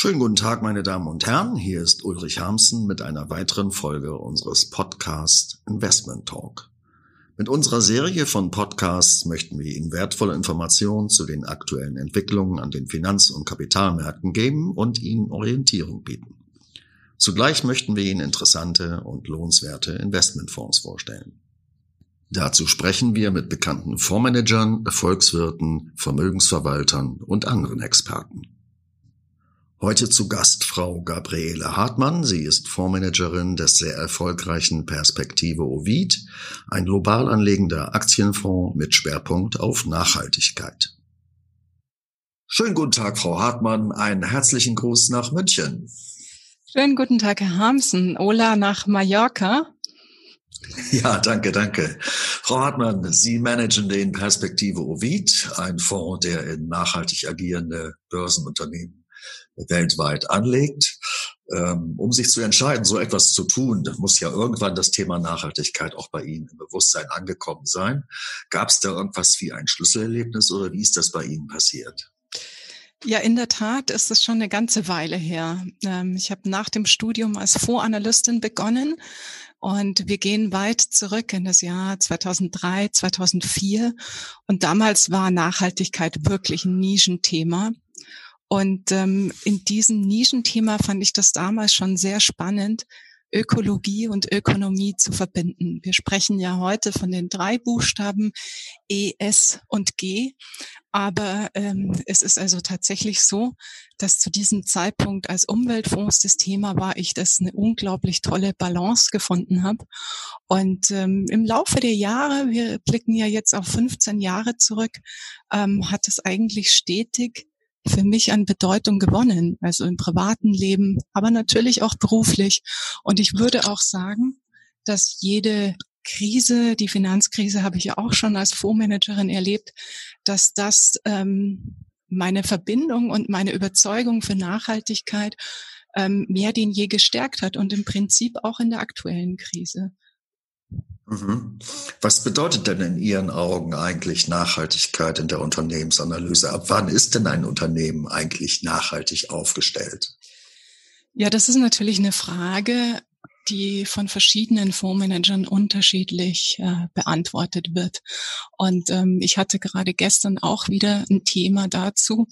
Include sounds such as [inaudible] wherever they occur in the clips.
Schönen guten Tag, meine Damen und Herren. Hier ist Ulrich Harmsen mit einer weiteren Folge unseres Podcast Investment Talk. Mit unserer Serie von Podcasts möchten wir Ihnen wertvolle Informationen zu den aktuellen Entwicklungen an den Finanz- und Kapitalmärkten geben und Ihnen Orientierung bieten. Zugleich möchten wir Ihnen interessante und lohnenswerte Investmentfonds vorstellen. Dazu sprechen wir mit bekannten Fondsmanagern, Erfolgswirten, Vermögensverwaltern und anderen Experten. Heute zu Gast Frau Gabriele Hartmann. Sie ist Fondsmanagerin des sehr erfolgreichen Perspektive Ovid, ein global anlegender Aktienfonds mit Schwerpunkt auf Nachhaltigkeit. Schönen guten Tag, Frau Hartmann. Einen herzlichen Gruß nach München. Schönen guten Tag, Herr Harmsen. Ola nach Mallorca. Ja, danke, danke. Frau Hartmann, Sie managen den Perspektive Ovid, ein Fonds, der in nachhaltig agierende Börsenunternehmen weltweit anlegt. Ähm, um sich zu entscheiden, so etwas zu tun, muss ja irgendwann das Thema Nachhaltigkeit auch bei Ihnen im Bewusstsein angekommen sein. Gab es da irgendwas wie ein Schlüsselerlebnis oder wie ist das bei Ihnen passiert? Ja, in der Tat ist es schon eine ganze Weile her. Ähm, ich habe nach dem Studium als Fondsanalystin begonnen und wir gehen weit zurück in das Jahr 2003, 2004. Und damals war Nachhaltigkeit wirklich ein Nischenthema. Und ähm, in diesem Nischenthema fand ich das damals schon sehr spannend, Ökologie und Ökonomie zu verbinden. Wir sprechen ja heute von den drei Buchstaben E, S und G. Aber ähm, es ist also tatsächlich so, dass zu diesem Zeitpunkt als Umweltfonds das Thema war, ich das eine unglaublich tolle Balance gefunden habe. Und ähm, im Laufe der Jahre, wir blicken ja jetzt auf 15 Jahre zurück, ähm, hat es eigentlich stetig für mich an Bedeutung gewonnen, also im privaten Leben, aber natürlich auch beruflich. Und ich würde auch sagen, dass jede Krise, die Finanzkrise habe ich ja auch schon als Fondsmanagerin erlebt, dass das ähm, meine Verbindung und meine Überzeugung für Nachhaltigkeit ähm, mehr denn je gestärkt hat und im Prinzip auch in der aktuellen Krise. Mhm. Was bedeutet denn in Ihren Augen eigentlich Nachhaltigkeit in der Unternehmensanalyse? Ab wann ist denn ein Unternehmen eigentlich nachhaltig aufgestellt? Ja, das ist natürlich eine Frage, die von verschiedenen Fondsmanagern unterschiedlich äh, beantwortet wird. Und ähm, ich hatte gerade gestern auch wieder ein Thema dazu.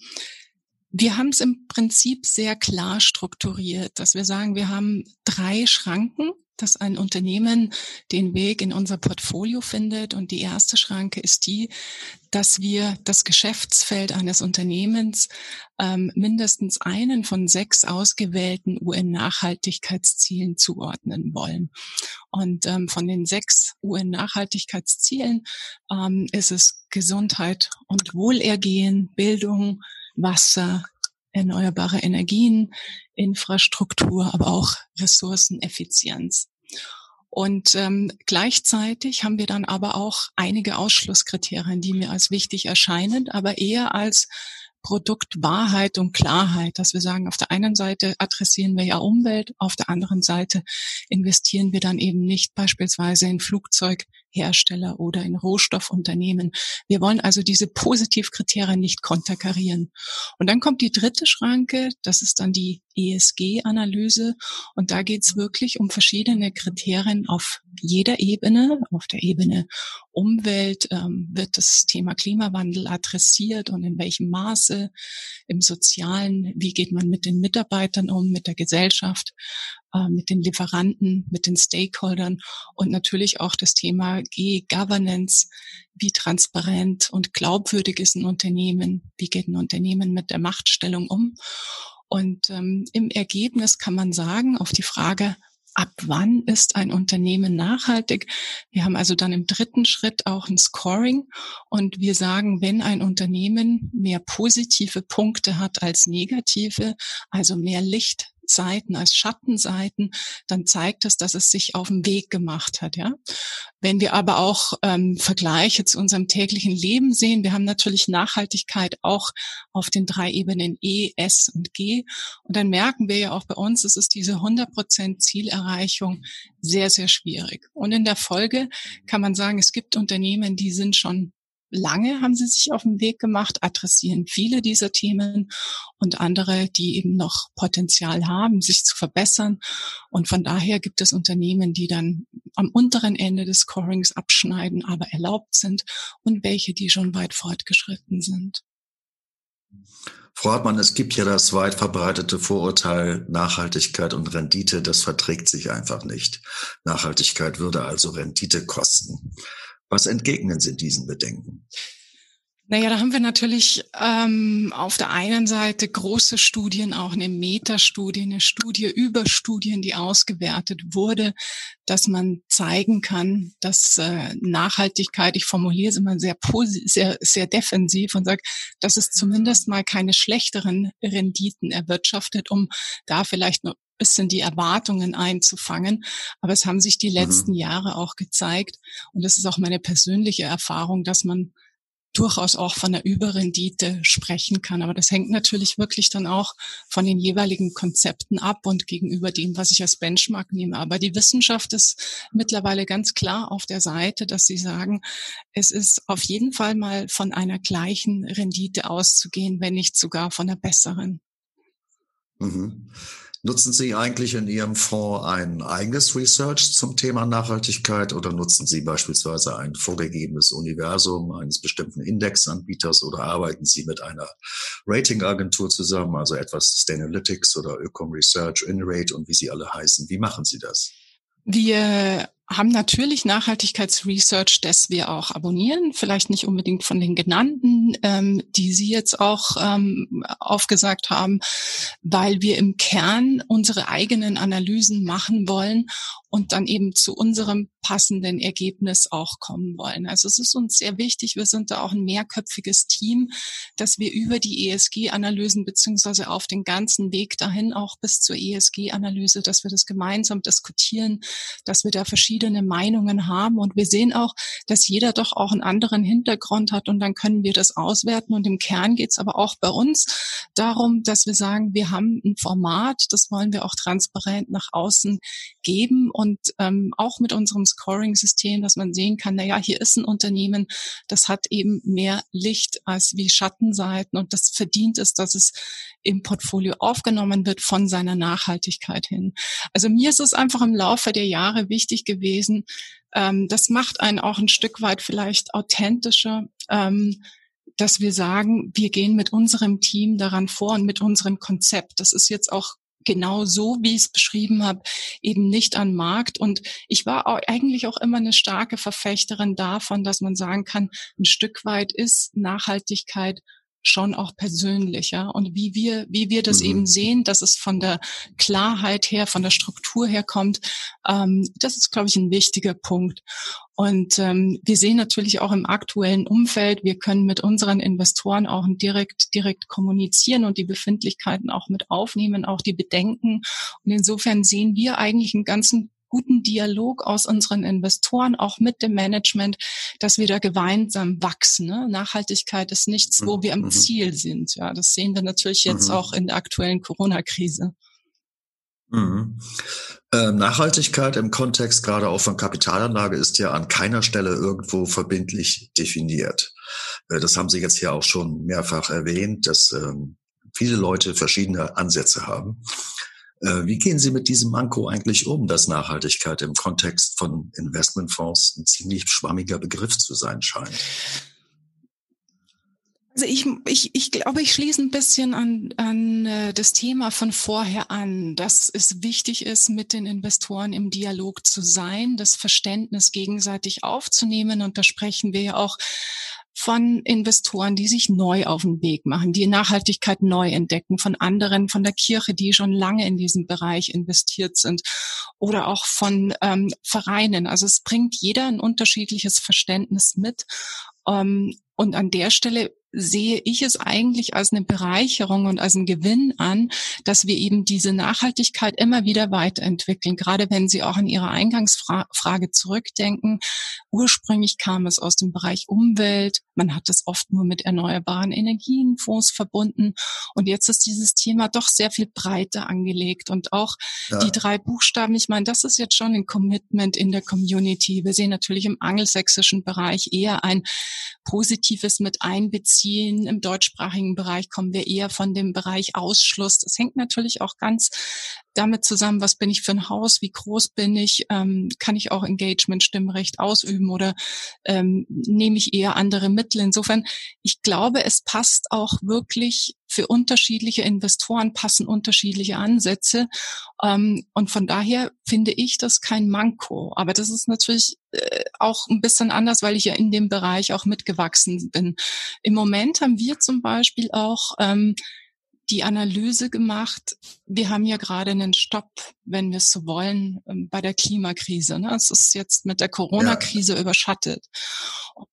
Wir haben es im Prinzip sehr klar strukturiert, dass wir sagen, wir haben drei Schranken, dass ein Unternehmen den Weg in unser Portfolio findet. Und die erste Schranke ist die, dass wir das Geschäftsfeld eines Unternehmens ähm, mindestens einen von sechs ausgewählten UN-Nachhaltigkeitszielen zuordnen wollen. Und ähm, von den sechs UN-Nachhaltigkeitszielen ähm, ist es Gesundheit und Wohlergehen, Bildung, Wasser, erneuerbare Energien, Infrastruktur, aber auch Ressourceneffizienz. Und ähm, gleichzeitig haben wir dann aber auch einige Ausschlusskriterien, die mir als wichtig erscheinen, aber eher als Produktwahrheit und Klarheit, dass wir sagen, auf der einen Seite adressieren wir ja Umwelt, auf der anderen Seite investieren wir dann eben nicht beispielsweise in Flugzeughersteller oder in Rohstoffunternehmen. Wir wollen also diese Positivkriterien nicht konterkarieren. Und dann kommt die dritte Schranke, das ist dann die ESG-Analyse. Und da geht es wirklich um verschiedene Kriterien auf jeder Ebene. Auf der Ebene Umwelt ähm, wird das Thema Klimawandel adressiert und in welchem Maße. Im Sozialen, wie geht man mit den Mitarbeitern um, mit der Gesellschaft, äh, mit den Lieferanten, mit den Stakeholdern und natürlich auch das Thema G-Governance. Wie transparent und glaubwürdig ist ein Unternehmen? Wie geht ein Unternehmen mit der Machtstellung um? Und ähm, im Ergebnis kann man sagen, auf die Frage, ab wann ist ein Unternehmen nachhaltig. Wir haben also dann im dritten Schritt auch ein Scoring und wir sagen, wenn ein Unternehmen mehr positive Punkte hat als negative, also mehr Licht Seiten als Schattenseiten, dann zeigt es, dass es sich auf den Weg gemacht hat. Ja, wenn wir aber auch ähm, Vergleiche zu unserem täglichen Leben sehen, wir haben natürlich Nachhaltigkeit auch auf den drei Ebenen E, S und G, und dann merken wir ja auch bei uns, es ist diese 100% Zielerreichung sehr sehr schwierig. Und in der Folge kann man sagen, es gibt Unternehmen, die sind schon lange haben sie sich auf den Weg gemacht, adressieren viele dieser Themen und andere, die eben noch Potenzial haben, sich zu verbessern. Und von daher gibt es Unternehmen, die dann am unteren Ende des Scorings abschneiden, aber erlaubt sind und welche, die schon weit fortgeschritten sind. Frau Hartmann, es gibt ja das weit verbreitete Vorurteil, Nachhaltigkeit und Rendite, das verträgt sich einfach nicht. Nachhaltigkeit würde also Rendite kosten. Was entgegnen Sie diesen Bedenken? Naja, da haben wir natürlich ähm, auf der einen Seite große Studien, auch eine Metastudie, eine Studie über Studien, die ausgewertet wurde, dass man zeigen kann, dass äh, Nachhaltigkeit, ich formuliere es immer sehr, sehr, sehr defensiv und sage, dass es zumindest mal keine schlechteren Renditen erwirtschaftet, um da vielleicht nur bisschen die Erwartungen einzufangen. Aber es haben sich die mhm. letzten mhm. Jahre auch gezeigt, und das ist auch meine persönliche Erfahrung, dass man durchaus auch von der Überrendite sprechen kann. Aber das hängt natürlich wirklich dann auch von den jeweiligen Konzepten ab und gegenüber dem, was ich als Benchmark nehme. Aber die Wissenschaft ist mittlerweile ganz klar auf der Seite, dass sie sagen, es ist auf jeden Fall mal von einer gleichen Rendite auszugehen, wenn nicht sogar von einer besseren. Mhm. Nutzen Sie eigentlich in Ihrem Fonds ein eigenes Research zum Thema Nachhaltigkeit oder nutzen Sie beispielsweise ein vorgegebenes Universum eines bestimmten Indexanbieters oder arbeiten Sie mit einer Ratingagentur zusammen, also etwas Sustainalytics oder Ökom Research, InRate und wie sie alle heißen? Wie machen Sie das? Wir haben natürlich Nachhaltigkeitsresearch, das wir auch abonnieren, vielleicht nicht unbedingt von den genannten, ähm, die Sie jetzt auch ähm, aufgesagt haben, weil wir im Kern unsere eigenen Analysen machen wollen und dann eben zu unserem passenden Ergebnis auch kommen wollen. Also es ist uns sehr wichtig, wir sind da auch ein mehrköpfiges Team, dass wir über die ESG-Analysen beziehungsweise auf den ganzen Weg dahin auch bis zur ESG-Analyse, dass wir das gemeinsam diskutieren, dass wir da verschiedene Meinungen haben und wir sehen auch, dass jeder doch auch einen anderen Hintergrund hat und dann können wir das auswerten und im Kern geht es aber auch bei uns darum, dass wir sagen, wir haben ein Format, das wollen wir auch transparent nach außen geben und und ähm, auch mit unserem Scoring-System, dass man sehen kann, na ja, hier ist ein Unternehmen, das hat eben mehr Licht als wie Schattenseiten und das verdient es, dass es im Portfolio aufgenommen wird von seiner Nachhaltigkeit hin. Also mir ist es einfach im Laufe der Jahre wichtig gewesen, ähm, das macht einen auch ein Stück weit vielleicht authentischer. Ähm, dass wir sagen, wir gehen mit unserem Team daran vor und mit unserem Konzept. Das ist jetzt auch genau so, wie ich es beschrieben habe, eben nicht an Markt. Und ich war auch eigentlich auch immer eine starke Verfechterin davon, dass man sagen kann, ein Stück weit ist Nachhaltigkeit schon auch persönlicher und wie wir, wie wir das mhm. eben sehen, dass es von der Klarheit her, von der Struktur her kommt, ähm, das ist, glaube ich, ein wichtiger Punkt. Und ähm, wir sehen natürlich auch im aktuellen Umfeld, wir können mit unseren Investoren auch direkt, direkt kommunizieren und die Befindlichkeiten auch mit aufnehmen, auch die Bedenken. Und insofern sehen wir eigentlich einen ganzen guten Dialog aus unseren Investoren, auch mit dem Management, dass wir da gemeinsam wachsen. Ne? Nachhaltigkeit ist nichts, wo wir am mhm. Ziel sind. Ja, das sehen wir natürlich jetzt mhm. auch in der aktuellen Corona-Krise. Mhm. Äh, Nachhaltigkeit im Kontext gerade auch von Kapitalanlage ist ja an keiner Stelle irgendwo verbindlich definiert. Äh, das haben Sie jetzt hier auch schon mehrfach erwähnt, dass ähm, viele Leute verschiedene Ansätze haben. Äh, wie gehen Sie mit diesem Manko eigentlich um, dass Nachhaltigkeit im Kontext von Investmentfonds ein ziemlich schwammiger Begriff zu sein scheint? Also ich, ich, ich glaube, ich schließe ein bisschen an, an äh, das Thema von vorher an, dass es wichtig ist, mit den Investoren im Dialog zu sein, das Verständnis gegenseitig aufzunehmen. Und da sprechen wir ja auch von Investoren, die sich neu auf den Weg machen, die Nachhaltigkeit neu entdecken, von anderen, von der Kirche, die schon lange in diesem Bereich investiert sind. oder auch von ähm, Vereinen. Also es bringt jeder ein unterschiedliches Verständnis mit. Ähm, und an der Stelle sehe ich es eigentlich als eine Bereicherung und als einen Gewinn an, dass wir eben diese Nachhaltigkeit immer wieder weiterentwickeln. Gerade wenn Sie auch an Ihre Eingangsfrage zurückdenken. Ursprünglich kam es aus dem Bereich Umwelt. Man hat es oft nur mit erneuerbaren Energienfonds verbunden. Und jetzt ist dieses Thema doch sehr viel breiter angelegt. Und auch ja. die drei Buchstaben, ich meine, das ist jetzt schon ein Commitment in der Community. Wir sehen natürlich im angelsächsischen Bereich eher ein positives mit einbeziehen beziehen. Im deutschsprachigen Bereich kommen wir eher von dem Bereich Ausschluss. Das hängt natürlich auch ganz damit zusammen, was bin ich für ein Haus, wie groß bin ich, ähm, kann ich auch Engagement-Stimmrecht ausüben oder ähm, nehme ich eher andere Mittel. Insofern, ich glaube, es passt auch wirklich für unterschiedliche Investoren passen unterschiedliche Ansätze. Ähm, und von daher finde ich das kein Manko. Aber das ist natürlich äh, auch ein bisschen anders, weil ich ja in dem Bereich auch mitgewachsen bin. Im Moment haben wir zum Beispiel auch ähm, die Analyse gemacht. Wir haben ja gerade einen Stopp, wenn wir es so wollen, ähm, bei der Klimakrise. Ne? Es ist jetzt mit der Corona-Krise ja. überschattet.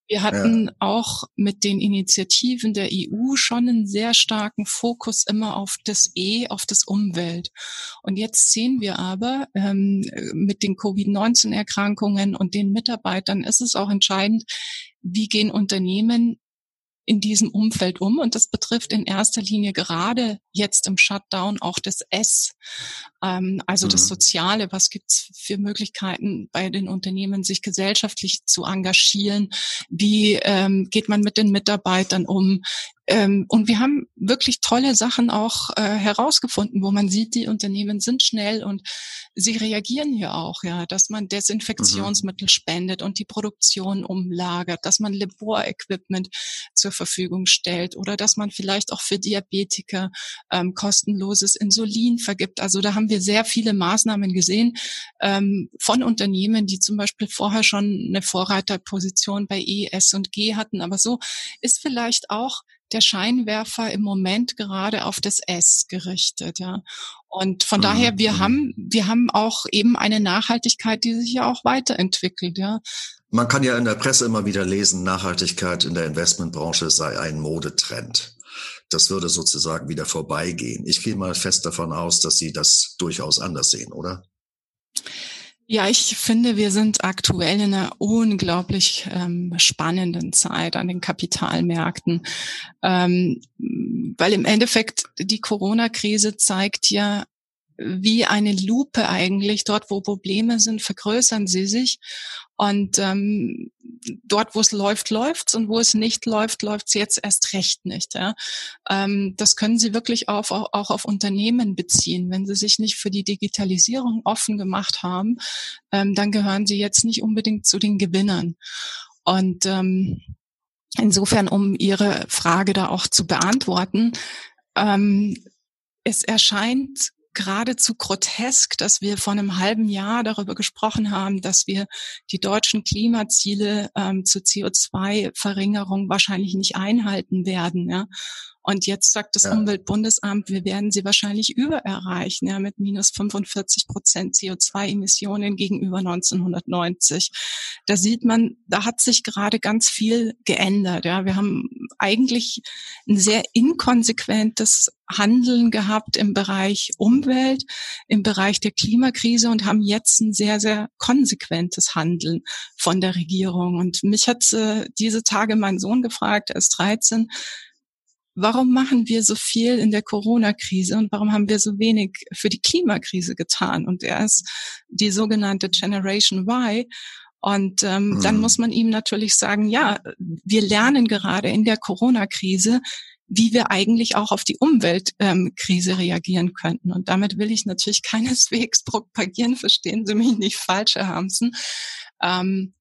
Wir hatten ja. auch mit den Initiativen der EU schon einen sehr starken Fokus immer auf das E, auf das Umwelt. Und jetzt sehen wir aber ähm, mit den Covid-19-Erkrankungen und den Mitarbeitern ist es auch entscheidend, wie gehen Unternehmen in diesem Umfeld um. Und das betrifft in erster Linie gerade jetzt im Shutdown auch das S, ähm, also mhm. das Soziale. Was gibt's für Möglichkeiten bei den Unternehmen, sich gesellschaftlich zu engagieren? Wie ähm, geht man mit den Mitarbeitern um? Ähm, und wir haben wirklich tolle Sachen auch äh, herausgefunden, wo man sieht, die Unternehmen sind schnell und sie reagieren hier auch, ja, dass man Desinfektionsmittel mhm. spendet und die Produktion umlagert, dass man Laborequipment zur Verfügung stellt oder dass man vielleicht auch für Diabetiker ähm, kostenloses Insulin vergibt. Also da haben wir sehr viele Maßnahmen gesehen ähm, von Unternehmen, die zum Beispiel vorher schon eine Vorreiterposition bei E, S und G hatten. Aber so ist vielleicht auch der Scheinwerfer im Moment gerade auf das S gerichtet, ja. Und von mhm. daher, wir haben, wir haben auch eben eine Nachhaltigkeit, die sich ja auch weiterentwickelt, ja. Man kann ja in der Presse immer wieder lesen, Nachhaltigkeit in der Investmentbranche sei ein Modetrend. Das würde sozusagen wieder vorbeigehen. Ich gehe mal fest davon aus, dass Sie das durchaus anders sehen, oder? Ja, ich finde, wir sind aktuell in einer unglaublich ähm, spannenden Zeit an den Kapitalmärkten, ähm, weil im Endeffekt die Corona-Krise zeigt ja, wie eine Lupe eigentlich. Dort, wo Probleme sind, vergrößern sie sich. Und ähm, dort, wo es läuft, läuft's und wo es nicht läuft, läuft's jetzt erst recht nicht. Ja? Ähm, das können Sie wirklich auf, auch, auf Unternehmen beziehen. Wenn Sie sich nicht für die Digitalisierung offen gemacht haben, ähm, dann gehören Sie jetzt nicht unbedingt zu den Gewinnern. Und ähm, insofern, um Ihre Frage da auch zu beantworten, ähm, es erscheint geradezu grotesk, dass wir vor einem halben Jahr darüber gesprochen haben, dass wir die deutschen Klimaziele ähm, zur CO2-Verringerung wahrscheinlich nicht einhalten werden. Ja? Und jetzt sagt das ja. Umweltbundesamt, wir werden sie wahrscheinlich übererreichen, ja, mit minus 45 Prozent CO2-Emissionen gegenüber 1990. Da sieht man, da hat sich gerade ganz viel geändert. Ja, wir haben eigentlich ein sehr inkonsequentes Handeln gehabt im Bereich Umwelt, im Bereich der Klimakrise und haben jetzt ein sehr, sehr konsequentes Handeln von der Regierung. Und mich hat äh, diese Tage mein Sohn gefragt, er ist 13, warum machen wir so viel in der Corona-Krise und warum haben wir so wenig für die Klimakrise getan? Und er ist die sogenannte Generation Y. Und ähm, mhm. dann muss man ihm natürlich sagen, ja, wir lernen gerade in der Corona-Krise, wie wir eigentlich auch auf die Umweltkrise ähm, reagieren könnten. Und damit will ich natürlich [laughs] keineswegs propagieren, verstehen Sie mich nicht falsch, Herr Hamsen, ähm,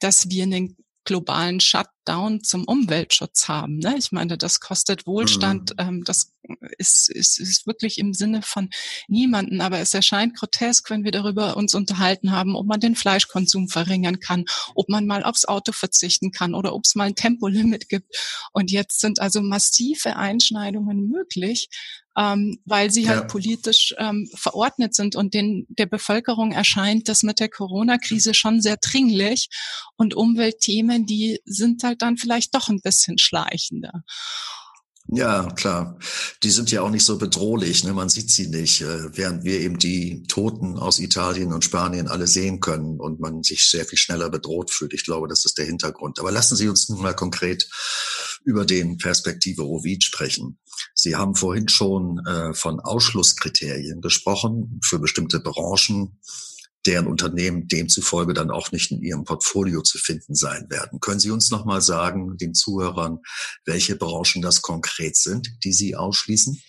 dass wir einen globalen Shut Top-Down zum Umweltschutz haben. Ne? Ich meine, das kostet Wohlstand, mhm. ähm, das ist, ist, ist wirklich im Sinne von niemanden, aber es erscheint grotesk, wenn wir darüber uns unterhalten haben, ob man den Fleischkonsum verringern kann, ob man mal aufs Auto verzichten kann oder ob es mal ein Tempolimit gibt. Und jetzt sind also massive Einschneidungen möglich, ähm, weil sie halt ja. politisch ähm, verordnet sind und den, der Bevölkerung erscheint das mit der Corona-Krise schon sehr dringlich und Umweltthemen, die sind halt dann vielleicht doch ein bisschen schleichender. Ja, klar. Die sind ja auch nicht so bedrohlich, ne? man sieht sie nicht, äh, während wir eben die Toten aus Italien und Spanien alle sehen können und man sich sehr viel schneller bedroht fühlt. Ich glaube, das ist der Hintergrund. Aber lassen Sie uns nun mal konkret über den Perspektive Ovid sprechen. Sie haben vorhin schon äh, von Ausschlusskriterien gesprochen für bestimmte Branchen deren Unternehmen demzufolge dann auch nicht in Ihrem Portfolio zu finden sein werden. Können Sie uns noch mal sagen, den Zuhörern, welche Branchen das konkret sind, die Sie ausschließen?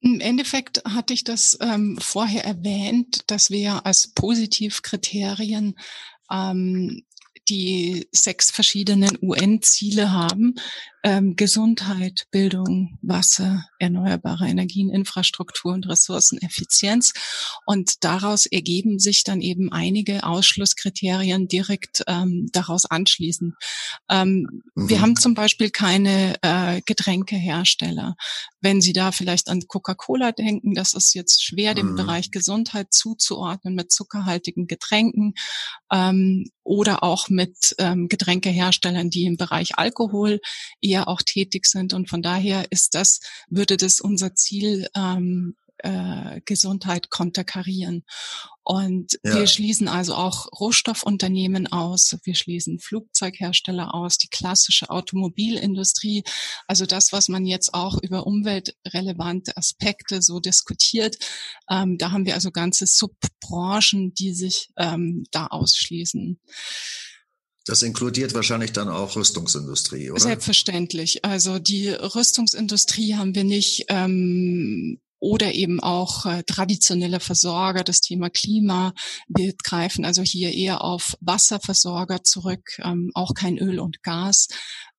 Im Endeffekt hatte ich das ähm, vorher erwähnt, dass wir als Positivkriterien ähm, die sechs verschiedenen UN-Ziele haben. Ähm, Gesundheit, Bildung, Wasser, erneuerbare Energien, Infrastruktur und Ressourceneffizienz. Und daraus ergeben sich dann eben einige Ausschlusskriterien direkt ähm, daraus anschließen. Ähm, mhm. Wir haben zum Beispiel keine äh, Getränkehersteller. Wenn Sie da vielleicht an Coca-Cola denken, das ist jetzt schwer, dem mhm. Bereich Gesundheit zuzuordnen mit zuckerhaltigen Getränken ähm, oder auch mit ähm, Getränkeherstellern, die im Bereich Alkohol eher auch tätig sind. Und von daher ist das, würde das unser Ziel ähm, äh, Gesundheit konterkarieren. Und ja. wir schließen also auch Rohstoffunternehmen aus, wir schließen Flugzeughersteller aus, die klassische Automobilindustrie, also das, was man jetzt auch über umweltrelevante Aspekte so diskutiert. Ähm, da haben wir also ganze Subbranchen, die sich ähm, da ausschließen. Das inkludiert wahrscheinlich dann auch Rüstungsindustrie, oder? Selbstverständlich. Also die Rüstungsindustrie haben wir nicht ähm, oder eben auch äh, traditionelle Versorger, das Thema Klima. Wir greifen also hier eher auf Wasserversorger zurück, ähm, auch kein Öl und Gas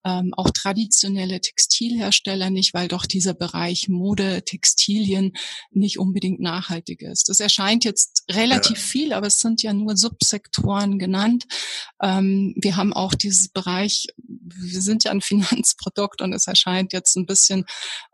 ähm, auch traditionelle Textilhersteller nicht, weil doch dieser Bereich Mode, Textilien nicht unbedingt nachhaltig ist. Das erscheint jetzt relativ ja. viel, aber es sind ja nur Subsektoren genannt. Ähm, wir haben auch dieses Bereich, wir sind ja ein [laughs] Finanzprodukt und es erscheint jetzt ein bisschen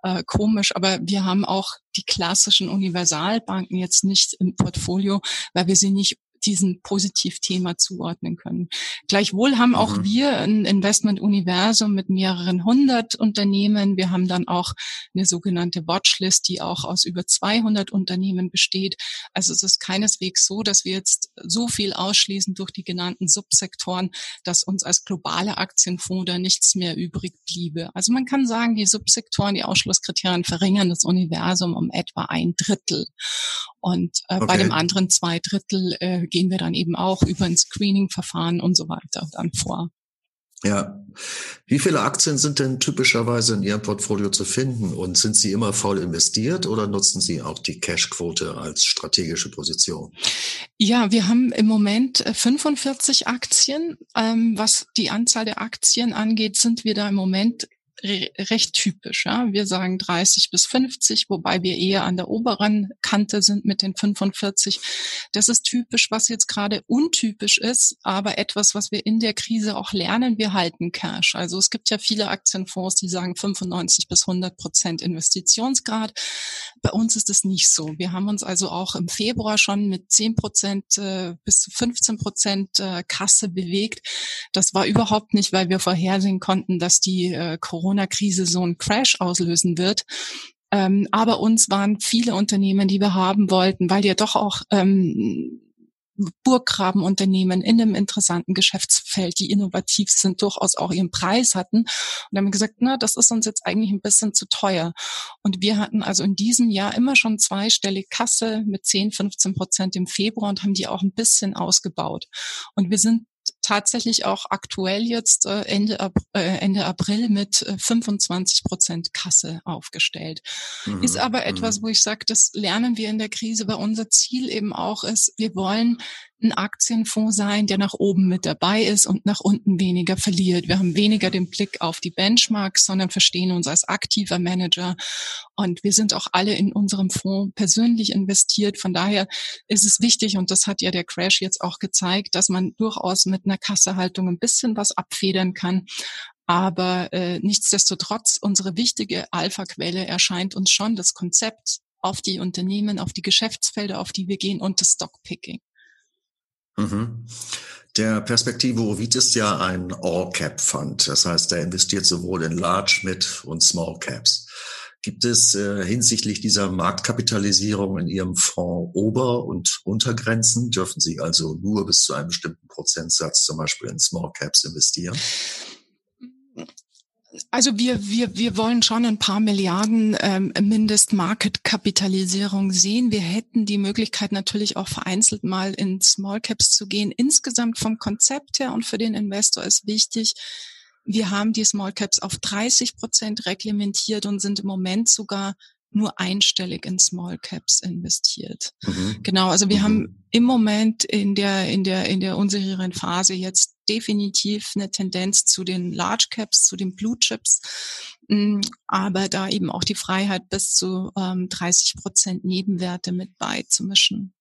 äh, komisch, aber wir haben auch die klassischen Universalbanken jetzt nicht im Portfolio, weil wir sie nicht diesem Positivthema zuordnen können. Gleichwohl haben auch mhm. wir ein Investment-Universum mit mehreren hundert Unternehmen. Wir haben dann auch eine sogenannte Watchlist, die auch aus über 200 Unternehmen besteht. Also es ist keineswegs so, dass wir jetzt so viel ausschließen durch die genannten Subsektoren, dass uns als globale Aktienfonds da nichts mehr übrig bliebe. Also man kann sagen, die Subsektoren, die Ausschlusskriterien verringern das Universum um etwa ein Drittel. Und äh, okay. bei dem anderen zwei Drittel äh, gehen wir dann eben auch über ein Screening-Verfahren und so weiter dann vor. Ja. Wie viele Aktien sind denn typischerweise in Ihrem Portfolio zu finden und sind Sie immer voll investiert oder nutzen Sie auch die Cash-Quote als strategische Position? Ja, wir haben im Moment 45 äh, Aktien. Ähm, was die Anzahl der Aktien angeht, sind wir da im Moment recht typisch. Ja? Wir sagen 30 bis 50, wobei wir eher an der oberen Kante sind mit den 45. Das ist typisch, was jetzt gerade untypisch ist, aber etwas, was wir in der Krise auch lernen, wir halten Cash. Also es gibt ja viele Aktienfonds, die sagen 95 bis 100 Prozent Investitionsgrad. Bei uns ist es nicht so. Wir haben uns also auch im Februar schon mit 10 Prozent äh, bis zu 15 Prozent äh, Kasse bewegt. Das war überhaupt nicht, weil wir vorhersehen konnten, dass die äh, Corona Corona-Krise so einen Crash auslösen wird. Ähm, aber uns waren viele Unternehmen, die wir haben wollten, weil ja doch auch ähm, Burggrabenunternehmen in einem interessanten Geschäftsfeld, die innovativ sind, durchaus auch ihren Preis hatten. Und haben gesagt, na, das ist uns jetzt eigentlich ein bisschen zu teuer. Und wir hatten also in diesem Jahr immer schon zweistellig Kasse mit 10, 15 Prozent im Februar und haben die auch ein bisschen ausgebaut. Und wir sind tatsächlich auch aktuell jetzt äh, Ende, äh, Ende April mit 25 äh, Prozent Kasse aufgestellt. Mhm. Ist aber etwas, mhm. wo ich sage, das lernen wir in der Krise, weil unser Ziel eben auch ist, wir wollen ein Aktienfonds sein, der nach oben mit dabei ist und nach unten weniger verliert. Wir haben weniger den Blick auf die Benchmarks, sondern verstehen uns als aktiver Manager. Und wir sind auch alle in unserem Fonds persönlich investiert. Von daher ist es wichtig, und das hat ja der Crash jetzt auch gezeigt, dass man durchaus mit einer Kassehaltung ein bisschen was abfedern kann. Aber äh, nichtsdestotrotz, unsere wichtige Alpha-Quelle erscheint uns schon das Konzept auf die Unternehmen, auf die Geschäftsfelder, auf die wir gehen und das Stockpicking. Mhm. Der Perspektivo Vit ist ja ein All-Cap-Fund. Das heißt, er investiert sowohl in Large, Mid und Small Caps. Gibt es äh, hinsichtlich dieser Marktkapitalisierung in Ihrem Fonds Ober- und Untergrenzen? Dürfen Sie also nur bis zu einem bestimmten Prozentsatz zum Beispiel in Small Caps investieren? Also wir, wir, wir wollen schon ein paar Milliarden ähm, Mindest-Market-Kapitalisierung sehen. Wir hätten die Möglichkeit natürlich auch vereinzelt mal in Small Caps zu gehen. Insgesamt vom Konzept her und für den Investor ist wichtig, wir haben die Small Caps auf 30 Prozent reglementiert und sind im Moment sogar nur einstellig in Small Caps investiert. Mhm. Genau, also wir mhm. haben im Moment in der in der in der unsicheren Phase jetzt definitiv eine Tendenz zu den Large Caps, zu den Blue Chips, mm, aber da eben auch die Freiheit bis zu ähm, 30 Prozent Nebenwerte mit beizumischen.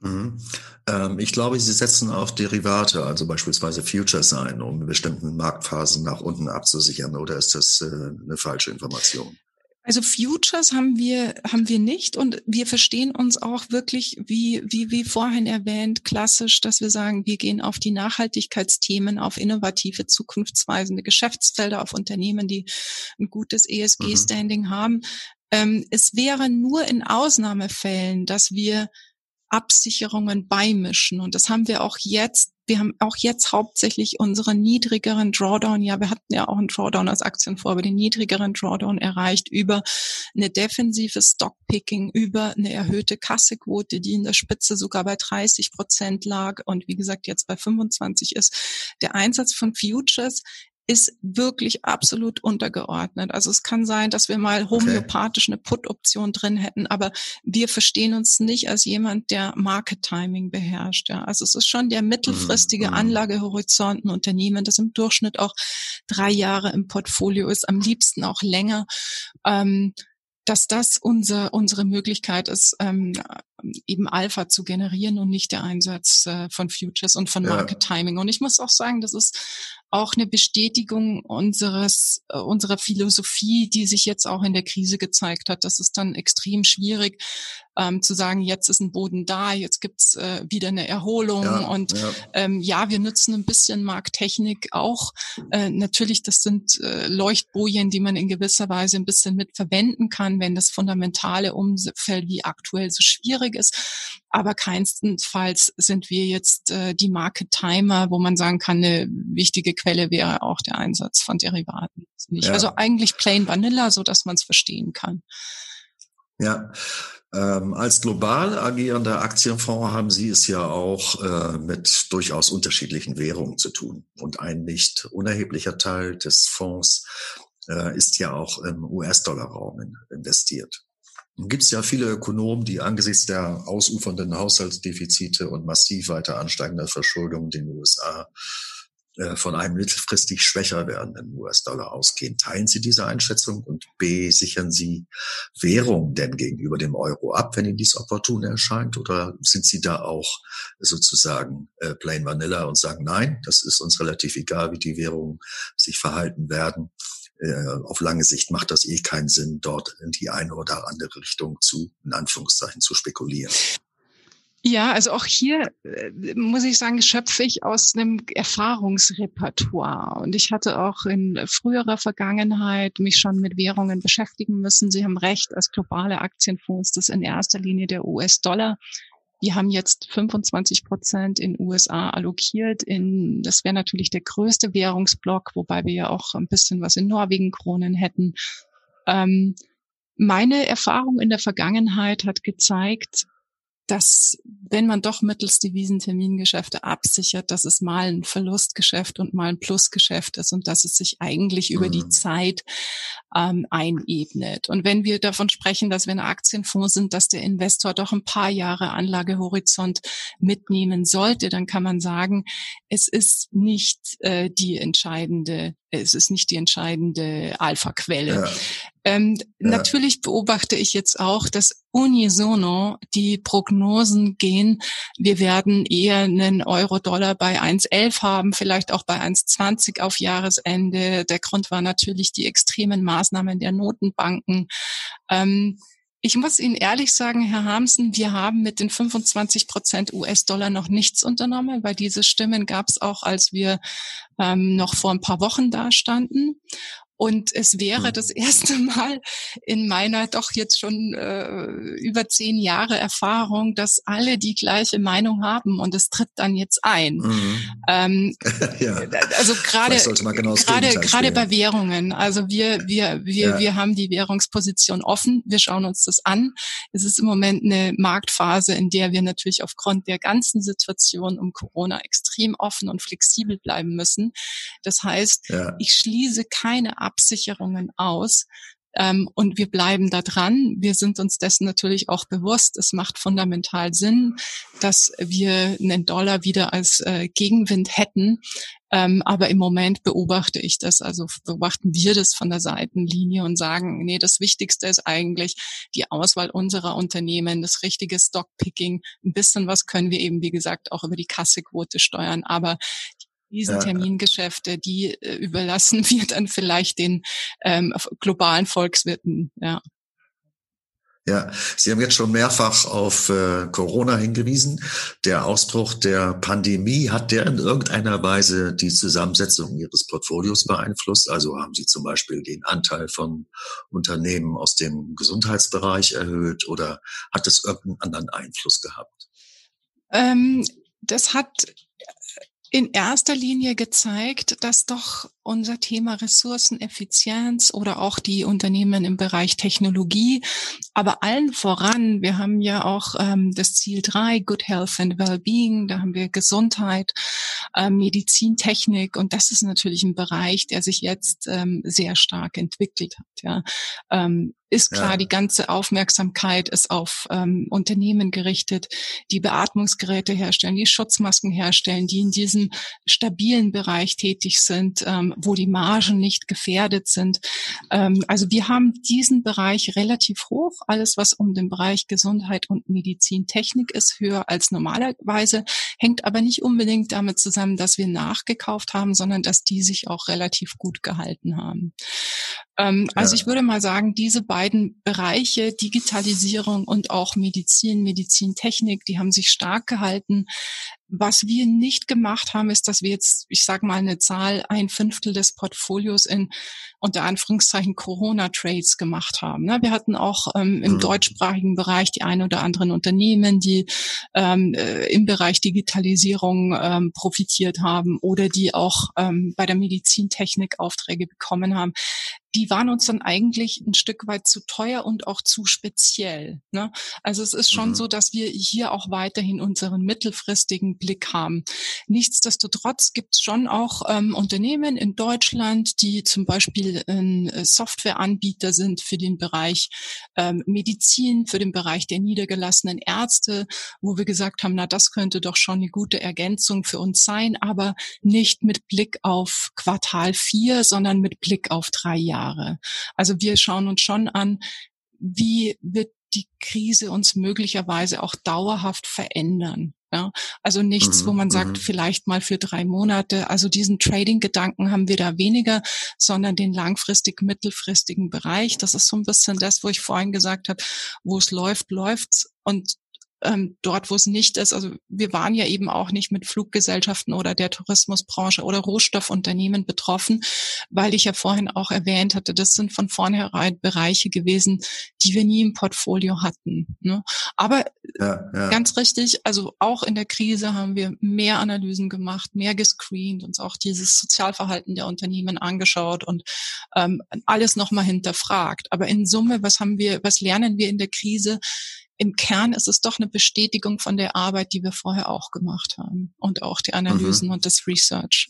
Mhm. Ähm, ich glaube, Sie setzen auf Derivate, also beispielsweise Futures ein, um bestimmten Marktphasen nach unten abzusichern, oder ist das äh, eine falsche Information? Also Futures haben wir, haben wir nicht und wir verstehen uns auch wirklich, wie, wie, wie vorhin erwähnt, klassisch, dass wir sagen, wir gehen auf die Nachhaltigkeitsthemen, auf innovative, zukunftsweisende Geschäftsfelder, auf Unternehmen, die ein gutes ESG-Standing mhm. haben. Ähm, es wäre nur in Ausnahmefällen, dass wir Absicherungen beimischen. Und das haben wir auch jetzt. Wir haben auch jetzt hauptsächlich unseren niedrigeren Drawdown, ja, wir hatten ja auch einen Drawdown als Aktien vor, aber den niedrigeren Drawdown erreicht über eine defensive Stockpicking, über eine erhöhte Kassequote, die in der Spitze sogar bei 30 Prozent lag und wie gesagt jetzt bei 25 ist. Der Einsatz von Futures ist wirklich absolut untergeordnet. Also es kann sein, dass wir mal homöopathisch eine Put-Option drin hätten, aber wir verstehen uns nicht als jemand, der Market Timing beherrscht. Ja. Also es ist schon der mittelfristige mhm. Anlagehorizont ein Unternehmen, das im Durchschnitt auch drei Jahre im Portfolio ist, am liebsten auch länger. Ähm, dass das unser, unsere Möglichkeit ist, ähm, eben Alpha zu generieren und nicht der Einsatz äh, von Futures und von Market Timing. Und ich muss auch sagen, das ist auch eine Bestätigung unseres, äh, unserer Philosophie, die sich jetzt auch in der Krise gezeigt hat. Das ist dann extrem schwierig ähm, zu sagen, jetzt ist ein Boden da, jetzt gibt's äh, wieder eine Erholung. Ja, und ja. Ähm, ja, wir nutzen ein bisschen Markttechnik auch. Äh, natürlich, das sind äh, Leuchtbojen, die man in gewisser Weise ein bisschen mit verwenden kann, wenn das fundamentale Umfeld wie aktuell so schwierig ist. Aber keinstenfalls sind wir jetzt äh, die Market Timer, wo man sagen kann, eine wichtige Quelle wäre auch der Einsatz von Derivaten. Ja. Also eigentlich plain vanilla, so dass man es verstehen kann. Ja. Ähm, als global agierender Aktienfonds haben Sie es ja auch äh, mit durchaus unterschiedlichen Währungen zu tun. Und ein nicht unerheblicher Teil des Fonds äh, ist ja auch im US-Dollar-Raum in, investiert. Gibt es ja viele Ökonomen, die angesichts der ausufernden Haushaltsdefizite und massiv weiter ansteigender Verschuldung in den USA äh, von einem mittelfristig schwächer werdenden US-Dollar ausgehen. Teilen Sie diese Einschätzung und B, sichern Sie Währung denn gegenüber dem Euro ab, wenn Ihnen dies opportun erscheint? Oder sind Sie da auch sozusagen äh, plain vanilla und sagen, nein, das ist uns relativ egal, wie die Währungen sich verhalten werden? Äh, auf lange Sicht macht das eh keinen Sinn, dort in die eine oder andere Richtung zu, in Anführungszeichen, zu spekulieren. Ja, also auch hier äh, muss ich sagen, schöpfe ich aus einem Erfahrungsrepertoire. Und ich hatte auch in früherer Vergangenheit mich schon mit Währungen beschäftigen müssen. Sie haben recht, als globale Aktienfonds das in erster Linie der US-Dollar. Wir haben jetzt 25 Prozent in USA allokiert. In, das wäre natürlich der größte Währungsblock, wobei wir ja auch ein bisschen was in Norwegen Kronen hätten. Ähm, meine Erfahrung in der Vergangenheit hat gezeigt, dass wenn man doch mittels Devisentermingeschäfte absichert, dass es mal ein Verlustgeschäft und mal ein Plusgeschäft ist und dass es sich eigentlich mhm. über die mhm. Zeit ähm, einebnet. Und wenn wir davon sprechen, dass wir ein Aktienfonds sind, dass der Investor doch ein paar Jahre Anlagehorizont mitnehmen sollte, dann kann man sagen, es ist nicht äh, die entscheidende es ist nicht die entscheidende Alpha-Quelle. Ja. Ähm, ja. Natürlich beobachte ich jetzt auch, dass unisono die Prognosen gehen. Wir werden eher einen Euro-Dollar bei 1,11 haben, vielleicht auch bei 1,20 auf Jahresende. Der Grund war natürlich die extremen Maßnahmen der Notenbanken. Ähm, ich muss Ihnen ehrlich sagen, Herr Hamsen, wir haben mit den 25 Prozent US-Dollar noch nichts unternommen, weil diese Stimmen gab es auch, als wir ähm, noch vor ein paar Wochen da standen. Und es wäre hm. das [laughs] erste Mal in meiner doch jetzt schon äh, über zehn Jahre Erfahrung, dass alle die gleiche Meinung haben und es tritt dann jetzt ein. Mhm. Ähm, [laughs] ja. Also gerade genau gerade gerade bei Währungen. Also wir wir wir ja. wir haben die Währungsposition offen. Wir schauen uns das an. Es ist im Moment eine Marktphase, in der wir natürlich aufgrund der ganzen Situation um Corona extrem offen und flexibel bleiben müssen. Das heißt, ja. ich schließe keine Absicherungen aus. Ähm, und wir bleiben da dran. Wir sind uns dessen natürlich auch bewusst. Es macht fundamental Sinn, dass wir einen Dollar wieder als äh, Gegenwind hätten. Ähm, aber im Moment beobachte ich das, also beobachten wir das von der Seitenlinie und sagen, nee, das Wichtigste ist eigentlich die Auswahl unserer Unternehmen, das richtige Stockpicking. Ein bisschen was können wir eben, wie gesagt, auch über die Kassequote steuern. Aber diesen Termingeschäfte, die äh, überlassen [laughs] wir dann vielleicht den ähm, globalen Volkswirten. Ja. Ja, Sie haben jetzt schon mehrfach auf äh, Corona hingewiesen. Der Ausbruch der Pandemie, hat der in irgendeiner Weise die Zusammensetzung Ihres Portfolios beeinflusst? Also haben Sie zum Beispiel den Anteil von Unternehmen aus dem Gesundheitsbereich erhöht oder hat es irgendeinen anderen Einfluss gehabt? Ähm, das hat in erster Linie gezeigt, dass doch unser Thema Ressourceneffizienz oder auch die Unternehmen im Bereich Technologie, aber allen voran, wir haben ja auch ähm, das Ziel drei Good Health and Wellbeing, da haben wir Gesundheit, äh, Medizintechnik und das ist natürlich ein Bereich, der sich jetzt ähm, sehr stark entwickelt hat. Ja. Ähm, ist klar, ja. die ganze Aufmerksamkeit ist auf ähm, Unternehmen gerichtet, die Beatmungsgeräte herstellen, die Schutzmasken herstellen, die in diesem stabilen Bereich tätig sind, ähm, wo die Margen nicht gefährdet sind. Ähm, also wir haben diesen Bereich relativ hoch. Alles, was um den Bereich Gesundheit und Medizintechnik ist, höher als normalerweise, hängt aber nicht unbedingt damit zusammen, dass wir nachgekauft haben, sondern dass die sich auch relativ gut gehalten haben. Ähm, also ja. ich würde mal sagen, diese beiden Bereiche, Digitalisierung und auch Medizin, Medizintechnik, die haben sich stark gehalten. Was wir nicht gemacht haben, ist, dass wir jetzt, ich sage mal eine Zahl, ein Fünftel des Portfolios in unter Anführungszeichen Corona-Trades gemacht haben. Ne? Wir hatten auch ähm, im mhm. deutschsprachigen Bereich die ein oder anderen Unternehmen, die ähm, äh, im Bereich Digitalisierung ähm, profitiert haben oder die auch ähm, bei der Medizintechnik Aufträge bekommen haben die waren uns dann eigentlich ein Stück weit zu teuer und auch zu speziell. Ne? Also es ist schon mhm. so, dass wir hier auch weiterhin unseren mittelfristigen Blick haben. Nichtsdestotrotz gibt es schon auch ähm, Unternehmen in Deutschland, die zum Beispiel ein äh, Softwareanbieter sind für den Bereich ähm, Medizin, für den Bereich der niedergelassenen Ärzte, wo wir gesagt haben, na das könnte doch schon eine gute Ergänzung für uns sein, aber nicht mit Blick auf Quartal vier, sondern mit Blick auf drei Jahre. Jahre. Also wir schauen uns schon an, wie wird die Krise uns möglicherweise auch dauerhaft verändern. Ja, also nichts, mhm, wo man sagt, mhm. vielleicht mal für drei Monate. Also diesen Trading-Gedanken haben wir da weniger, sondern den langfristig mittelfristigen Bereich. Das ist so ein bisschen das, wo ich vorhin gesagt habe, wo es läuft, läuft's. Und ähm, dort, wo es nicht ist. Also wir waren ja eben auch nicht mit Fluggesellschaften oder der Tourismusbranche oder Rohstoffunternehmen betroffen, weil ich ja vorhin auch erwähnt hatte, das sind von vornherein Bereiche gewesen, die wir nie im Portfolio hatten. Ne? Aber ja, ja. ganz richtig, also auch in der Krise haben wir mehr Analysen gemacht, mehr gescreent, uns auch dieses Sozialverhalten der Unternehmen angeschaut und ähm, alles nochmal hinterfragt. Aber in Summe, was haben wir, was lernen wir in der Krise? Im Kern ist es doch eine Bestätigung von der Arbeit, die wir vorher auch gemacht haben und auch die Analysen mhm. und das Research.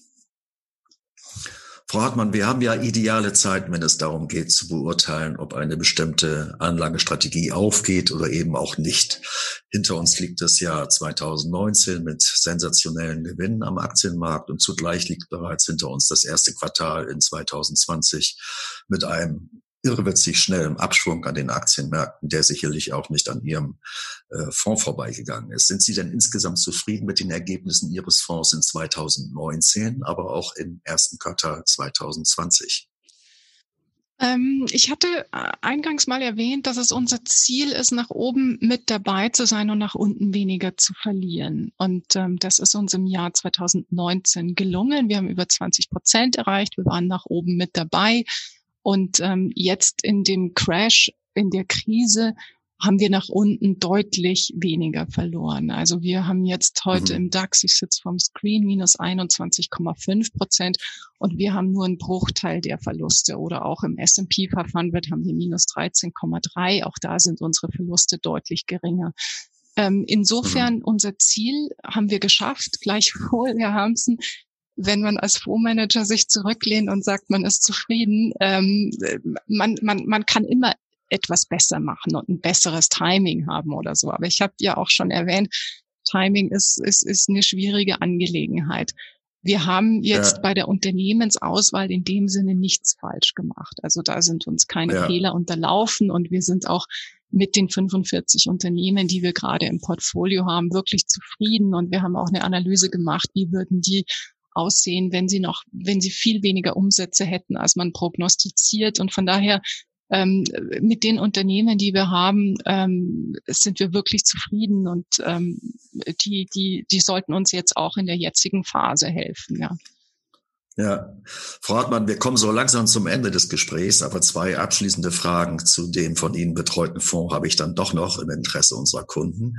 Frau Hartmann, wir haben ja ideale Zeiten, wenn es darum geht zu beurteilen, ob eine bestimmte Anlagestrategie aufgeht oder eben auch nicht. Hinter uns liegt das Jahr 2019 mit sensationellen Gewinnen am Aktienmarkt und zugleich liegt bereits hinter uns das erste Quartal in 2020 mit einem irrwitzig schnellem Abschwung an den Aktienmärkten, der sicherlich auch nicht an Ihrem äh, Fonds vorbeigegangen ist. Sind Sie denn insgesamt zufrieden mit den Ergebnissen Ihres Fonds in 2019, aber auch im ersten Quartal 2020? Ähm, ich hatte äh, eingangs mal erwähnt, dass es unser Ziel ist, nach oben mit dabei zu sein und nach unten weniger zu verlieren. Und ähm, das ist uns im Jahr 2019 gelungen. Wir haben über 20 Prozent erreicht. Wir waren nach oben mit dabei. Und ähm, jetzt in dem Crash, in der Krise, haben wir nach unten deutlich weniger verloren. Also wir haben jetzt heute mhm. im DAX, ich sitze vom Screen, minus 21,5 Prozent und wir haben nur einen Bruchteil der Verluste. Oder auch im S&P 500 haben wir minus 13,3. Auch da sind unsere Verluste deutlich geringer. Ähm, insofern mhm. unser Ziel haben wir geschafft. Gleichwohl, Herr Hamsen, wenn man als Fondsmanager sich zurücklehnt und sagt, man ist zufrieden, ähm, man, man, man kann immer etwas besser machen und ein besseres Timing haben oder so. Aber ich habe ja auch schon erwähnt, Timing ist, ist, ist eine schwierige Angelegenheit. Wir haben jetzt ja. bei der Unternehmensauswahl in dem Sinne nichts falsch gemacht. Also da sind uns keine ja. Fehler unterlaufen und wir sind auch mit den 45 Unternehmen, die wir gerade im Portfolio haben, wirklich zufrieden. Und wir haben auch eine Analyse gemacht, wie würden die aussehen, wenn sie noch, wenn sie viel weniger Umsätze hätten, als man prognostiziert. Und von daher ähm, mit den Unternehmen, die wir haben, ähm, sind wir wirklich zufrieden und ähm, die, die, die sollten uns jetzt auch in der jetzigen Phase helfen, ja. Ja, Frau Hartmann, wir kommen so langsam zum Ende des Gesprächs, aber zwei abschließende Fragen zu dem von Ihnen betreuten Fonds habe ich dann doch noch im Interesse unserer Kunden.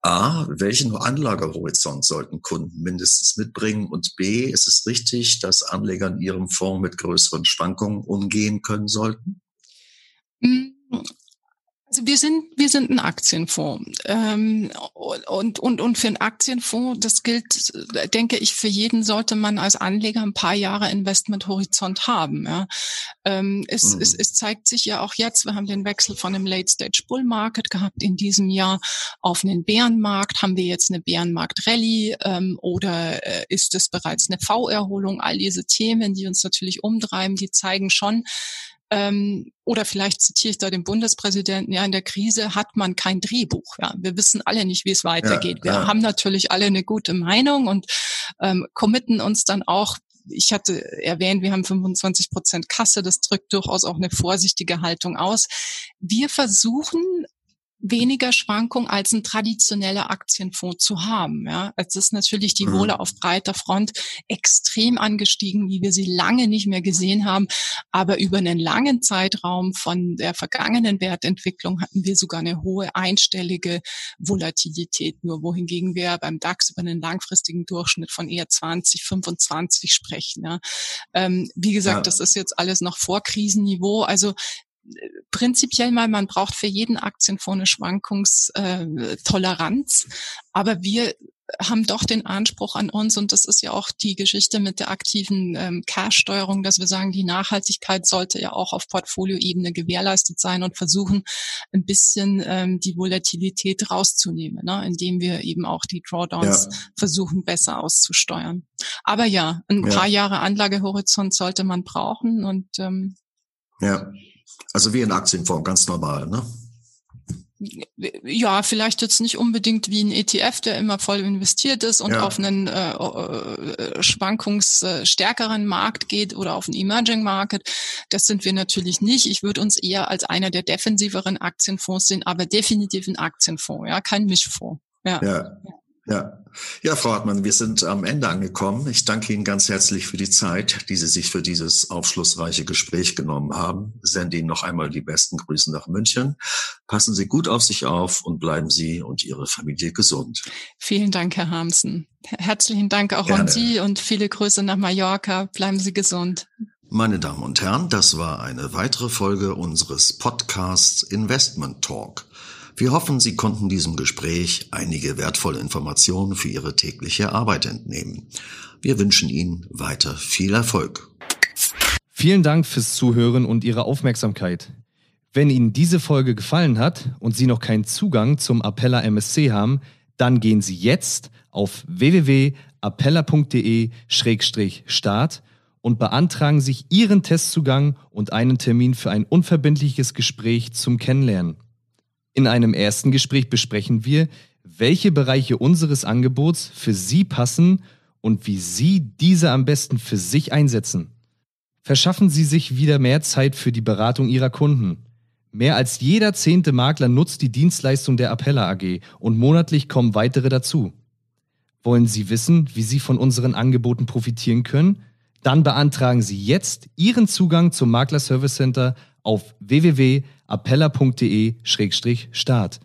A, welchen Anlagehorizont sollten Kunden mindestens mitbringen? Und B, ist es richtig, dass Anleger in ihrem Fonds mit größeren Schwankungen umgehen können sollten? Also wir sind, wir sind ein Aktienfonds. Ähm, und, und, und für einen Aktienfonds, das gilt, denke ich, für jeden sollte man als Anleger ein paar Jahre Investmenthorizont haben. Ja. Ähm, es, mhm. es, es zeigt sich ja auch jetzt, wir haben den Wechsel von einem Late-Stage Bull Market gehabt in diesem Jahr auf einen Bärenmarkt. Haben wir jetzt eine Bärenmarkt-Rallye ähm, oder äh, ist es bereits eine V-Erholung? All diese Themen, die uns natürlich umtreiben, die zeigen schon, ähm, oder vielleicht zitiere ich da den Bundespräsidenten, ja, in der Krise hat man kein Drehbuch. Ja. Wir wissen alle nicht, wie es weitergeht. Ja, Wir haben natürlich alle eine gute Meinung und ähm, committen uns dann auch ich hatte erwähnt, wir haben 25 Prozent Kasse. Das drückt durchaus auch eine vorsichtige Haltung aus. Wir versuchen weniger Schwankung als ein traditioneller Aktienfonds zu haben. Ja, es ist natürlich die mhm. Wohle auf breiter Front extrem angestiegen, wie wir sie lange nicht mehr gesehen haben. Aber über einen langen Zeitraum von der vergangenen Wertentwicklung hatten wir sogar eine hohe einstellige Volatilität. Nur wohingegen wir beim DAX über einen langfristigen Durchschnitt von eher 20, 25 sprechen. Ja. Ähm, wie gesagt, ja. das ist jetzt alles noch vor Krisenniveau. Also prinzipiell mal, man braucht für jeden Aktienfonds eine Schwankungstoleranz, aber wir haben doch den Anspruch an uns, und das ist ja auch die Geschichte mit der aktiven ähm, Cash-Steuerung, dass wir sagen, die Nachhaltigkeit sollte ja auch auf Portfolioebene gewährleistet sein und versuchen, ein bisschen ähm, die Volatilität rauszunehmen, ne? indem wir eben auch die Drawdowns ja. versuchen, besser auszusteuern. Aber ja, ein ja. paar Jahre Anlagehorizont sollte man brauchen und ähm, ja. Also wie ein Aktienfonds, ganz normal, ne? Ja, vielleicht jetzt nicht unbedingt wie ein ETF, der immer voll investiert ist und ja. auf einen äh, äh, schwankungsstärkeren Markt geht oder auf einen Emerging Market. Das sind wir natürlich nicht. Ich würde uns eher als einer der defensiveren Aktienfonds sehen, aber definitiv ein Aktienfonds, ja, kein Mischfonds. Ja. ja. Ja. Ja, Frau Hartmann, wir sind am Ende angekommen. Ich danke Ihnen ganz herzlich für die Zeit, die Sie sich für dieses aufschlussreiche Gespräch genommen haben. Sende Ihnen noch einmal die besten Grüße nach München. Passen Sie gut auf sich auf und bleiben Sie und Ihre Familie gesund. Vielen Dank, Herr Hamsen. Herzlichen Dank auch Gerne. an Sie und viele Grüße nach Mallorca. Bleiben Sie gesund. Meine Damen und Herren, das war eine weitere Folge unseres Podcasts Investment Talk. Wir hoffen, Sie konnten diesem Gespräch einige wertvolle Informationen für Ihre tägliche Arbeit entnehmen. Wir wünschen Ihnen weiter viel Erfolg. Vielen Dank fürs Zuhören und Ihre Aufmerksamkeit. Wenn Ihnen diese Folge gefallen hat und Sie noch keinen Zugang zum Appella MSC haben, dann gehen Sie jetzt auf www.appella.de-start und beantragen sich Ihren Testzugang und einen Termin für ein unverbindliches Gespräch zum Kennenlernen. In einem ersten Gespräch besprechen wir, welche Bereiche unseres Angebots für Sie passen und wie Sie diese am besten für sich einsetzen. Verschaffen Sie sich wieder mehr Zeit für die Beratung Ihrer Kunden. Mehr als jeder zehnte Makler nutzt die Dienstleistung der Appella AG und monatlich kommen weitere dazu. Wollen Sie wissen, wie Sie von unseren Angeboten profitieren können? Dann beantragen Sie jetzt Ihren Zugang zum Makler Service Center auf www.appella.de-start.